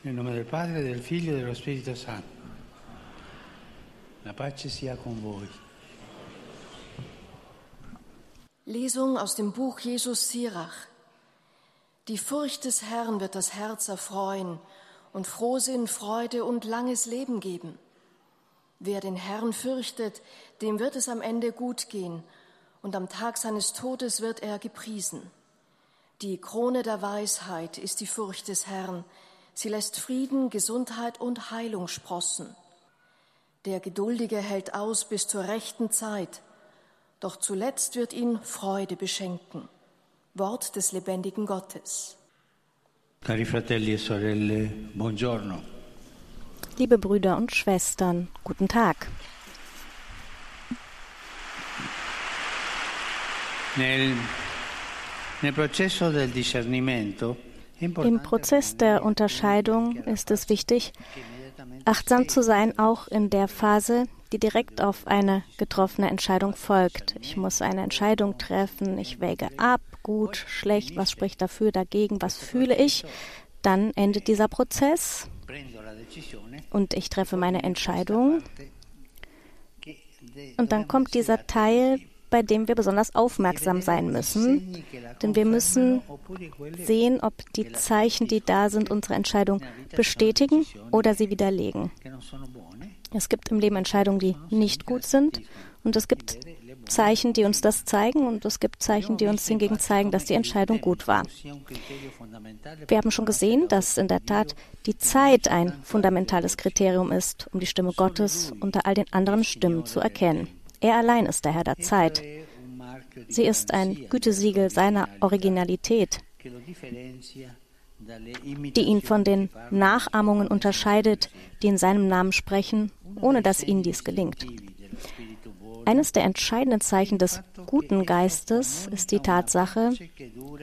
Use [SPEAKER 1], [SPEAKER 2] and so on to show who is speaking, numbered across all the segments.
[SPEAKER 1] Nel nome del Padre, del Figlio e dello Spirito Santo. La pace sia con voi.
[SPEAKER 2] Lesung aus dem Buch Jesus Sirach. Die Furcht des Herrn wird das Herz erfreuen und Frohsinn, Freude und langes Leben geben. Wer den Herrn fürchtet, dem wird es am Ende gut gehen und am Tag seines Todes wird er gepriesen. Die Krone der Weisheit ist die Furcht des Herrn. Sie lässt Frieden, Gesundheit und Heilung sprossen. Der Geduldige hält aus bis zur rechten Zeit doch zuletzt wird ihn Freude beschenken. Wort des lebendigen Gottes.
[SPEAKER 1] Cari fratelli e sorelle, buongiorno.
[SPEAKER 3] Liebe Brüder und Schwestern, guten Tag.
[SPEAKER 1] Nel, nel processo del discernimento
[SPEAKER 3] Im Prozess der Unterscheidung ist es wichtig, achtsam zu sein, auch in der Phase, die direkt auf eine getroffene Entscheidung folgt. Ich muss eine Entscheidung treffen, ich wäge ab, gut, schlecht, was spricht dafür, dagegen, was fühle ich. Dann endet dieser Prozess und ich treffe meine Entscheidung. Und dann kommt dieser Teil, bei dem wir besonders aufmerksam sein müssen, denn wir müssen sehen, ob die Zeichen, die da sind, unsere Entscheidung bestätigen oder sie widerlegen. Es gibt im Leben Entscheidungen, die nicht gut sind und es gibt Zeichen, die uns das zeigen und es gibt Zeichen, die uns hingegen zeigen, dass die Entscheidung gut war. Wir haben schon gesehen, dass in der Tat die Zeit ein fundamentales Kriterium ist, um die Stimme Gottes unter all den anderen Stimmen zu erkennen. Er allein ist der Herr der Zeit. Sie ist ein Gütesiegel seiner Originalität, die ihn von den Nachahmungen unterscheidet, die in seinem Namen sprechen, ohne dass ihnen dies gelingt. Eines der entscheidenden Zeichen des guten Geistes ist die Tatsache,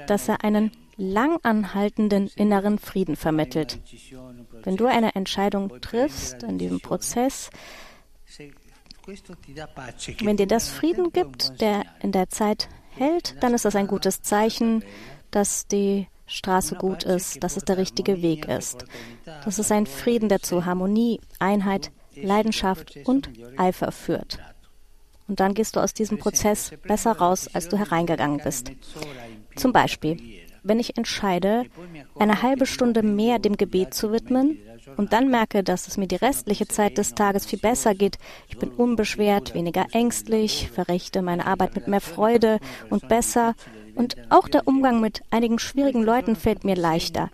[SPEAKER 3] dass er einen langanhaltenden inneren Frieden vermittelt. Wenn du eine Entscheidung triffst in diesem Prozess, wenn dir das Frieden gibt, der in der Zeit hält, dann ist das ein gutes Zeichen, dass die Straße gut ist, dass es der richtige Weg ist. Das ist ein Frieden, der zu Harmonie, Einheit, Leidenschaft und Eifer führt. Und dann gehst du aus diesem Prozess besser raus, als du hereingegangen bist. Zum Beispiel, wenn ich entscheide, eine halbe Stunde mehr dem Gebet zu widmen und dann merke, dass es mir die restliche Zeit des Tages viel besser geht, ich bin unbeschwert, weniger ängstlich, verrichte meine Arbeit mit mehr Freude und besser und auch der Umgang mit einigen schwierigen Leuten fällt mir leichter.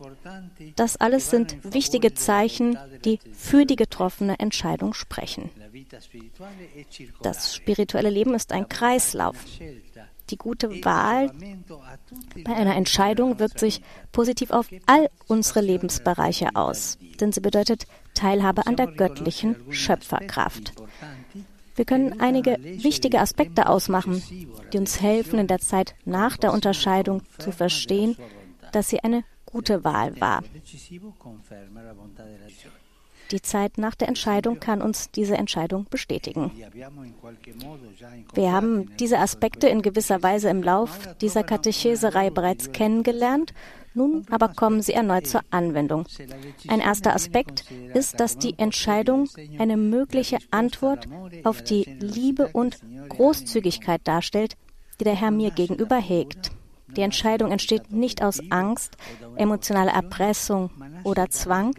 [SPEAKER 3] Das alles sind wichtige Zeichen, die für die getroffene Entscheidung sprechen. Das spirituelle Leben ist ein Kreislauf. Die gute Wahl bei einer Entscheidung wirkt sich positiv auf all unsere Lebensbereiche aus, denn sie bedeutet Teilhabe an der göttlichen Schöpferkraft. Wir können einige wichtige Aspekte ausmachen, die uns helfen, in der Zeit nach der Unterscheidung zu verstehen, dass sie eine gute Wahl war. Die Zeit nach der Entscheidung kann uns diese Entscheidung bestätigen. Wir haben diese Aspekte in gewisser Weise im Lauf dieser Katecheserei bereits kennengelernt nun aber kommen sie erneut zur Anwendung. Ein erster Aspekt ist, dass die Entscheidung eine mögliche Antwort auf die Liebe und Großzügigkeit darstellt, die der Herr mir gegenüber hegt. Die Entscheidung entsteht nicht aus Angst, emotionaler Erpressung oder Zwang,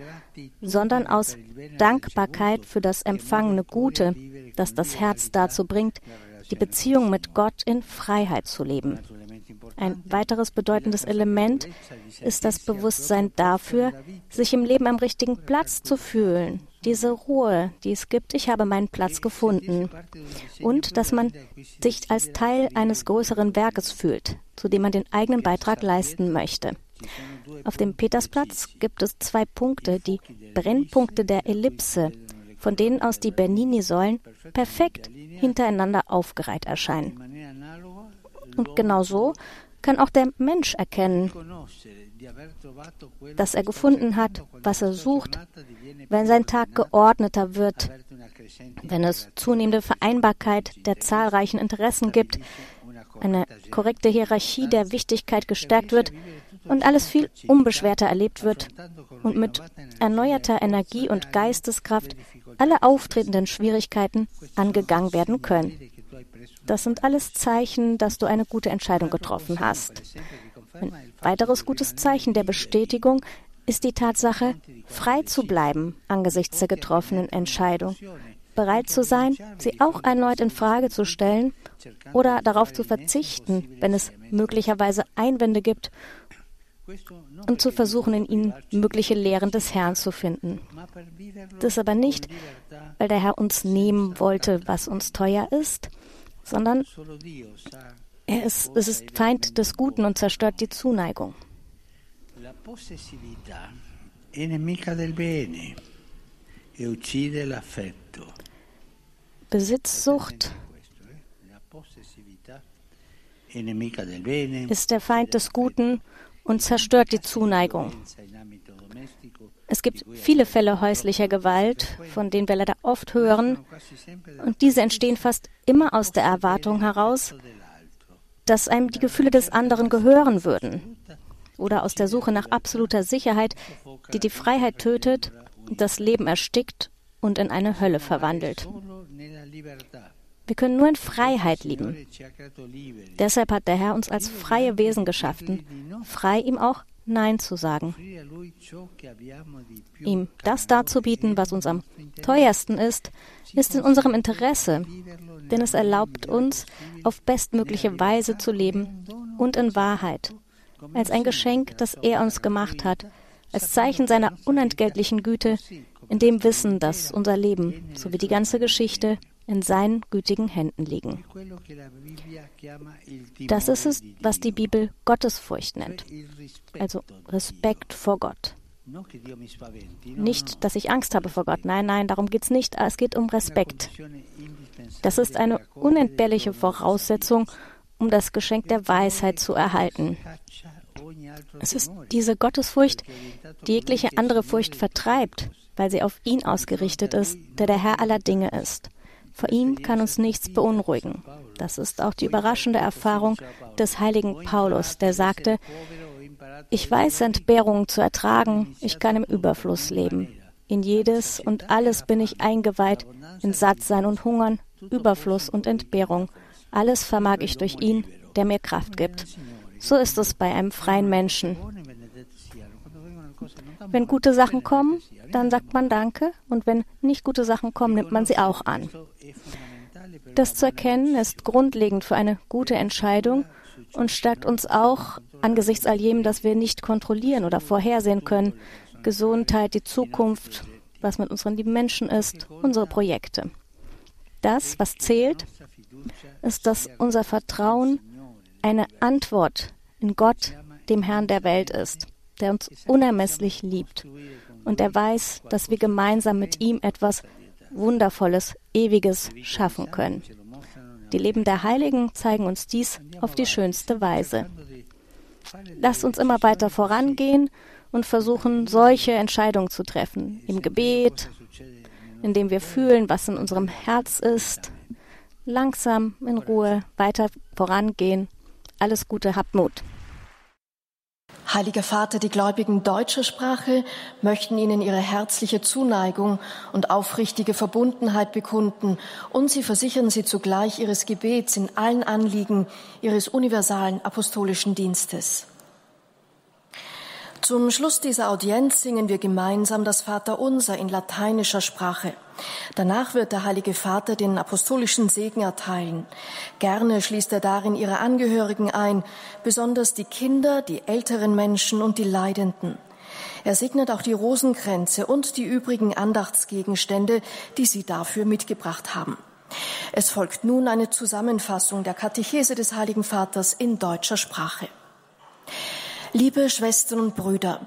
[SPEAKER 3] sondern aus Dankbarkeit für das empfangene Gute, das das Herz dazu bringt, die Beziehung mit Gott in Freiheit zu leben. Ein weiteres bedeutendes Element ist das Bewusstsein dafür, sich im Leben am richtigen Platz zu fühlen. Diese Ruhe, die es gibt, ich habe meinen Platz gefunden. Und dass man sich als Teil eines größeren Werkes fühlt, zu dem man den eigenen Beitrag leisten möchte. Auf dem Petersplatz gibt es zwei Punkte, die Brennpunkte der Ellipse, von denen aus die Bernini-Säulen perfekt hintereinander aufgereiht erscheinen. Und genau so kann auch der Mensch erkennen, dass er gefunden hat, was er sucht, wenn sein Tag geordneter wird, wenn es zunehmende Vereinbarkeit der zahlreichen Interessen gibt, eine korrekte Hierarchie der Wichtigkeit gestärkt wird, und alles viel unbeschwerter erlebt wird und mit erneuerter Energie und Geisteskraft alle auftretenden Schwierigkeiten angegangen werden können. Das sind alles Zeichen, dass du eine gute Entscheidung getroffen hast. Ein weiteres gutes Zeichen der Bestätigung ist die Tatsache, frei zu bleiben angesichts der getroffenen Entscheidung, bereit zu sein, sie auch erneut in Frage zu stellen oder darauf zu verzichten, wenn es möglicherweise Einwände gibt und zu versuchen, in ihnen mögliche Lehren des Herrn zu finden. Das aber nicht, weil der Herr uns nehmen wollte, was uns teuer ist, sondern er ist, es ist Feind des Guten und zerstört die Zuneigung. Besitzsucht ist der Feind des Guten und zerstört die Zuneigung. Es gibt viele Fälle häuslicher Gewalt, von denen wir leider oft hören, und diese entstehen fast immer aus der Erwartung heraus, dass einem die Gefühle des anderen gehören würden, oder aus der Suche nach absoluter Sicherheit, die die Freiheit tötet, das Leben erstickt und in eine Hölle verwandelt. Wir können nur in Freiheit lieben. Deshalb hat der Herr uns als freie Wesen geschaffen, frei ihm auch Nein zu sagen. Ihm das darzubieten, was uns am teuersten ist, ist in unserem Interesse, denn es erlaubt uns, auf bestmögliche Weise zu leben und in Wahrheit, als ein Geschenk, das er uns gemacht hat, als Zeichen seiner unentgeltlichen Güte, in dem Wissen, dass unser Leben sowie die ganze Geschichte in seinen gütigen Händen liegen. Das ist es, was die Bibel Gottesfurcht nennt, also Respekt vor Gott. Nicht, dass ich Angst habe vor Gott. Nein, nein, darum geht es nicht. Es geht um Respekt. Das ist eine unentbehrliche Voraussetzung, um das Geschenk der Weisheit zu erhalten. Es ist diese Gottesfurcht, die jegliche andere Furcht vertreibt, weil sie auf ihn ausgerichtet ist, der der Herr aller Dinge ist. Vor ihm kann uns nichts beunruhigen. Das ist auch die überraschende Erfahrung des heiligen Paulus, der sagte, ich weiß Entbehrungen zu ertragen, ich kann im Überfluss leben. In jedes und alles bin ich eingeweiht, in Sattsein und Hungern, Überfluss und Entbehrung. Alles vermag ich durch ihn, der mir Kraft gibt. So ist es bei einem freien Menschen. Wenn gute Sachen kommen, dann sagt man Danke und wenn nicht gute Sachen kommen, nimmt man sie auch an. Das zu erkennen ist grundlegend für eine gute Entscheidung und stärkt uns auch angesichts all jedem, das wir nicht kontrollieren oder vorhersehen können. Gesundheit, die Zukunft, was mit unseren lieben Menschen ist, unsere Projekte. Das, was zählt, ist, dass unser Vertrauen eine Antwort in Gott, dem Herrn der Welt ist, der uns unermesslich liebt und er weiß, dass wir gemeinsam mit ihm etwas Wundervolles, Ewiges schaffen können. Die Leben der Heiligen zeigen uns dies auf die schönste Weise. Lasst uns immer weiter vorangehen und versuchen, solche Entscheidungen zu treffen. Im Gebet, indem wir fühlen, was in unserem Herz ist. Langsam, in Ruhe, weiter vorangehen. Alles Gute, habt Mut.
[SPEAKER 2] Heiliger Vater, die Gläubigen deutscher Sprache möchten Ihnen ihre herzliche Zuneigung und aufrichtige Verbundenheit bekunden und sie versichern Sie zugleich Ihres Gebets in allen Anliegen Ihres universalen apostolischen Dienstes. Zum Schluss dieser Audienz singen wir gemeinsam das Vaterunser in lateinischer Sprache. Danach wird der Heilige Vater den apostolischen Segen erteilen. Gerne schließt er darin ihre Angehörigen ein, besonders die Kinder, die älteren Menschen und die Leidenden. Er segnet auch die Rosenkränze und die übrigen Andachtsgegenstände, die sie dafür mitgebracht haben. Es folgt nun eine Zusammenfassung der Katechese des Heiligen Vaters in deutscher Sprache. Liebe Schwestern und Brüder,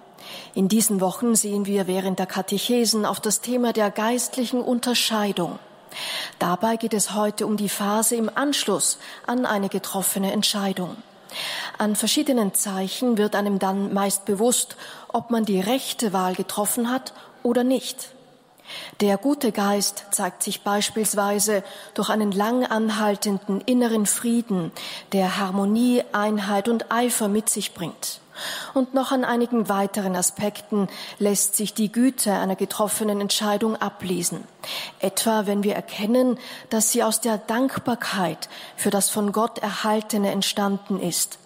[SPEAKER 2] in diesen Wochen sehen wir während der Katechesen auf das Thema der geistlichen Unterscheidung. Dabei geht es heute um die Phase im Anschluss an eine getroffene Entscheidung. An verschiedenen Zeichen wird einem dann meist bewusst, ob man die rechte Wahl getroffen hat oder nicht. Der gute Geist zeigt sich beispielsweise durch einen lang anhaltenden inneren Frieden, der Harmonie, Einheit und Eifer mit sich bringt. Und noch an einigen weiteren Aspekten lässt sich die Güte einer getroffenen Entscheidung ablesen. Etwa wenn wir erkennen, dass sie aus der Dankbarkeit für das von Gott Erhaltene entstanden ist.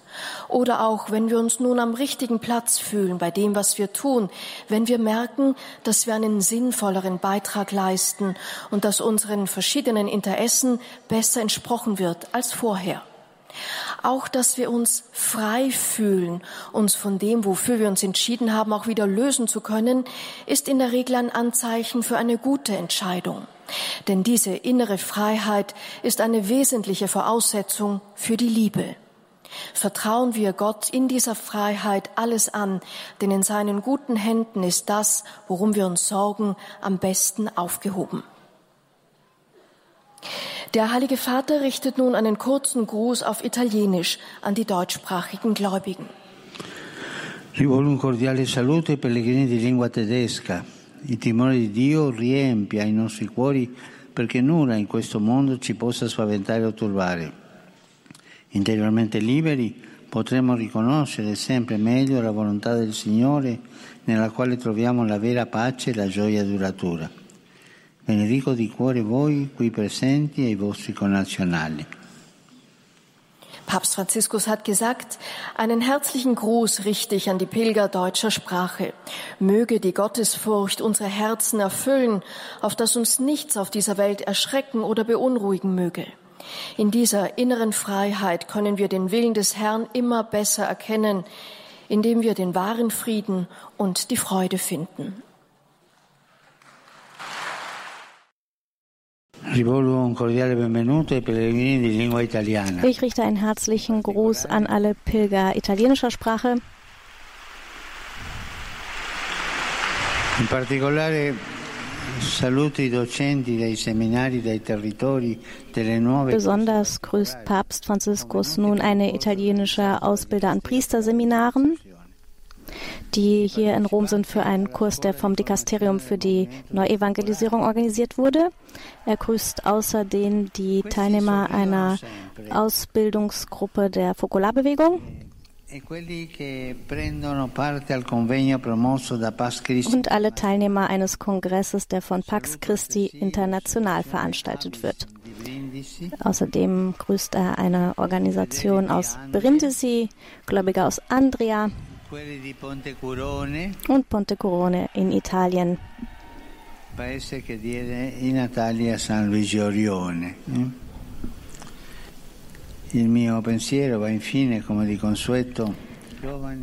[SPEAKER 2] Oder auch, wenn wir uns nun am richtigen Platz fühlen bei dem, was wir tun, wenn wir merken, dass wir einen sinnvolleren Beitrag leisten und dass unseren verschiedenen Interessen besser entsprochen wird als vorher. Auch, dass wir uns frei fühlen, uns von dem, wofür wir uns entschieden haben, auch wieder lösen zu können, ist in der Regel ein Anzeichen für eine gute Entscheidung. Denn diese innere Freiheit ist eine wesentliche Voraussetzung für die Liebe. Vertrauen wir Gott in dieser Freiheit alles an, denn in seinen guten Händen ist das, worum wir uns sorgen, am besten aufgehoben. Der Heilige Vater richtet nun einen kurzen Gruß auf Italienisch an die deutschsprachigen Gläubigen.
[SPEAKER 1] Rivolgo un cordiale saluto ai pellegrini di lingua tedesca. Il timore di Dio riempia i nostri cuori perché nulla in questo mondo ci possa spaventare o turbare. Interiormente liberi potremo riconoscere sempre meglio la volontà del Signore nella quale troviamo la vera pace e la gioia duratura. Benedico di cuore voi qui presenti e i vostri connazionali.
[SPEAKER 2] Papst Franziskus hat gesagt, einen herzlichen Gruß richte ich an die Pilger deutscher Sprache. Möge die Gottesfurcht unsere Herzen erfüllen, auf dass uns nichts auf dieser Welt erschrecken oder beunruhigen möge. In dieser inneren Freiheit können wir den Willen des Herrn immer besser erkennen, indem wir den wahren Frieden und die Freude finden.
[SPEAKER 3] Ich richte einen herzlichen Gruß an alle Pilger italienischer Sprache.
[SPEAKER 1] In particolare saluto i docenti dei seminari dei territori delle nuove
[SPEAKER 3] Besonders grüßt Papst Franziskus nun eine italienische Ausbilder an Priesterseminaren die hier in Rom sind für einen Kurs, der vom Dikasterium für die Neuevangelisierung organisiert wurde. Er grüßt außerdem die Teilnehmer einer Ausbildungsgruppe der Fokularbewegung. Und alle Teilnehmer eines Kongresses, der von Pax Christi international veranstaltet wird. Außerdem grüßt er eine Organisation aus Brindisi, Gläubige aus Andria, und Pontecurone in Italien.
[SPEAKER 1] Paese che diede i natali a San Vigorione. Eh? Il mio pensiero va infine, come di consueto,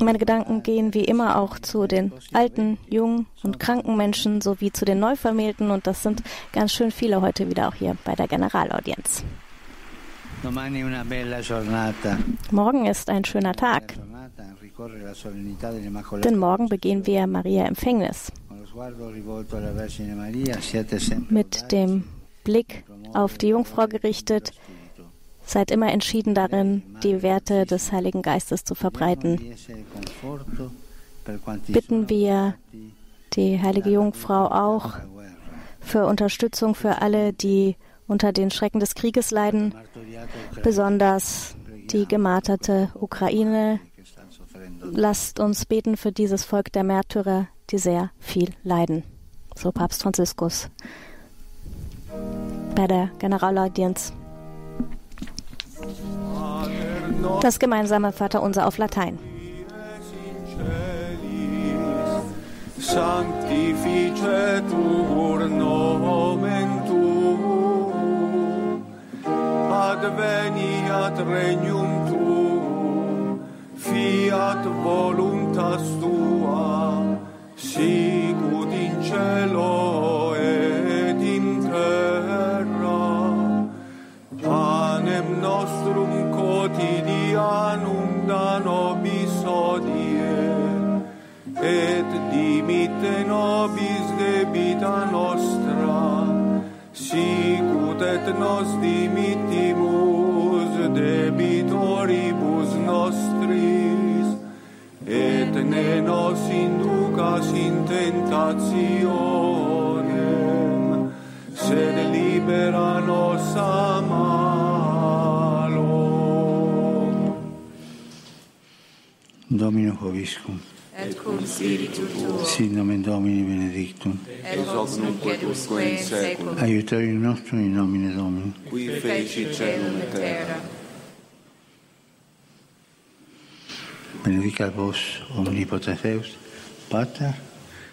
[SPEAKER 3] meine Gedanken gehen wie immer auch zu den alten, jungen und kranken Menschen sowie zu den Neuvermählten und das sind ganz schön viele heute wieder auch hier bei der Generalaudienz. Morgen ist ein schöner Tag. Denn morgen begehen wir Maria Empfängnis. Mit dem Blick auf die Jungfrau gerichtet, seid immer entschieden darin, die Werte des Heiligen Geistes zu verbreiten. Bitten wir die heilige Jungfrau auch für Unterstützung für alle, die unter den Schrecken des Krieges leiden, besonders die gemarterte Ukraine, lasst uns beten für dieses Volk der Märtyrer, die sehr viel leiden. So Papst Franziskus bei der Generalaudienz. Das gemeinsame Vaterunser auf Latein. Sanctificetur nomen adveniat regnum tuum, fiat voluntas tua, sicut in cielo et in terra. Panem nostrum quotidianum da nobis odie, et dimitte nobis debita nostra, sicut et nos dimittimus, ne nos inducas in tentationem, sed libera nos a malo.
[SPEAKER 1] Domino Hoviscum.
[SPEAKER 4] Et cum spiritu tuo.
[SPEAKER 1] Sit nomen Domini benedictum.
[SPEAKER 4] Et hoc nunc et usque in seculum.
[SPEAKER 1] Aiutorium nostrum in nomine Domini.
[SPEAKER 4] Qui feci celum et terra.
[SPEAKER 1] Ενδύει καλώς ο Μνήποτε Θεός, Πάτερ,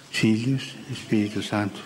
[SPEAKER 1] Φίλιος, Σπίριτος
[SPEAKER 4] Σάντου.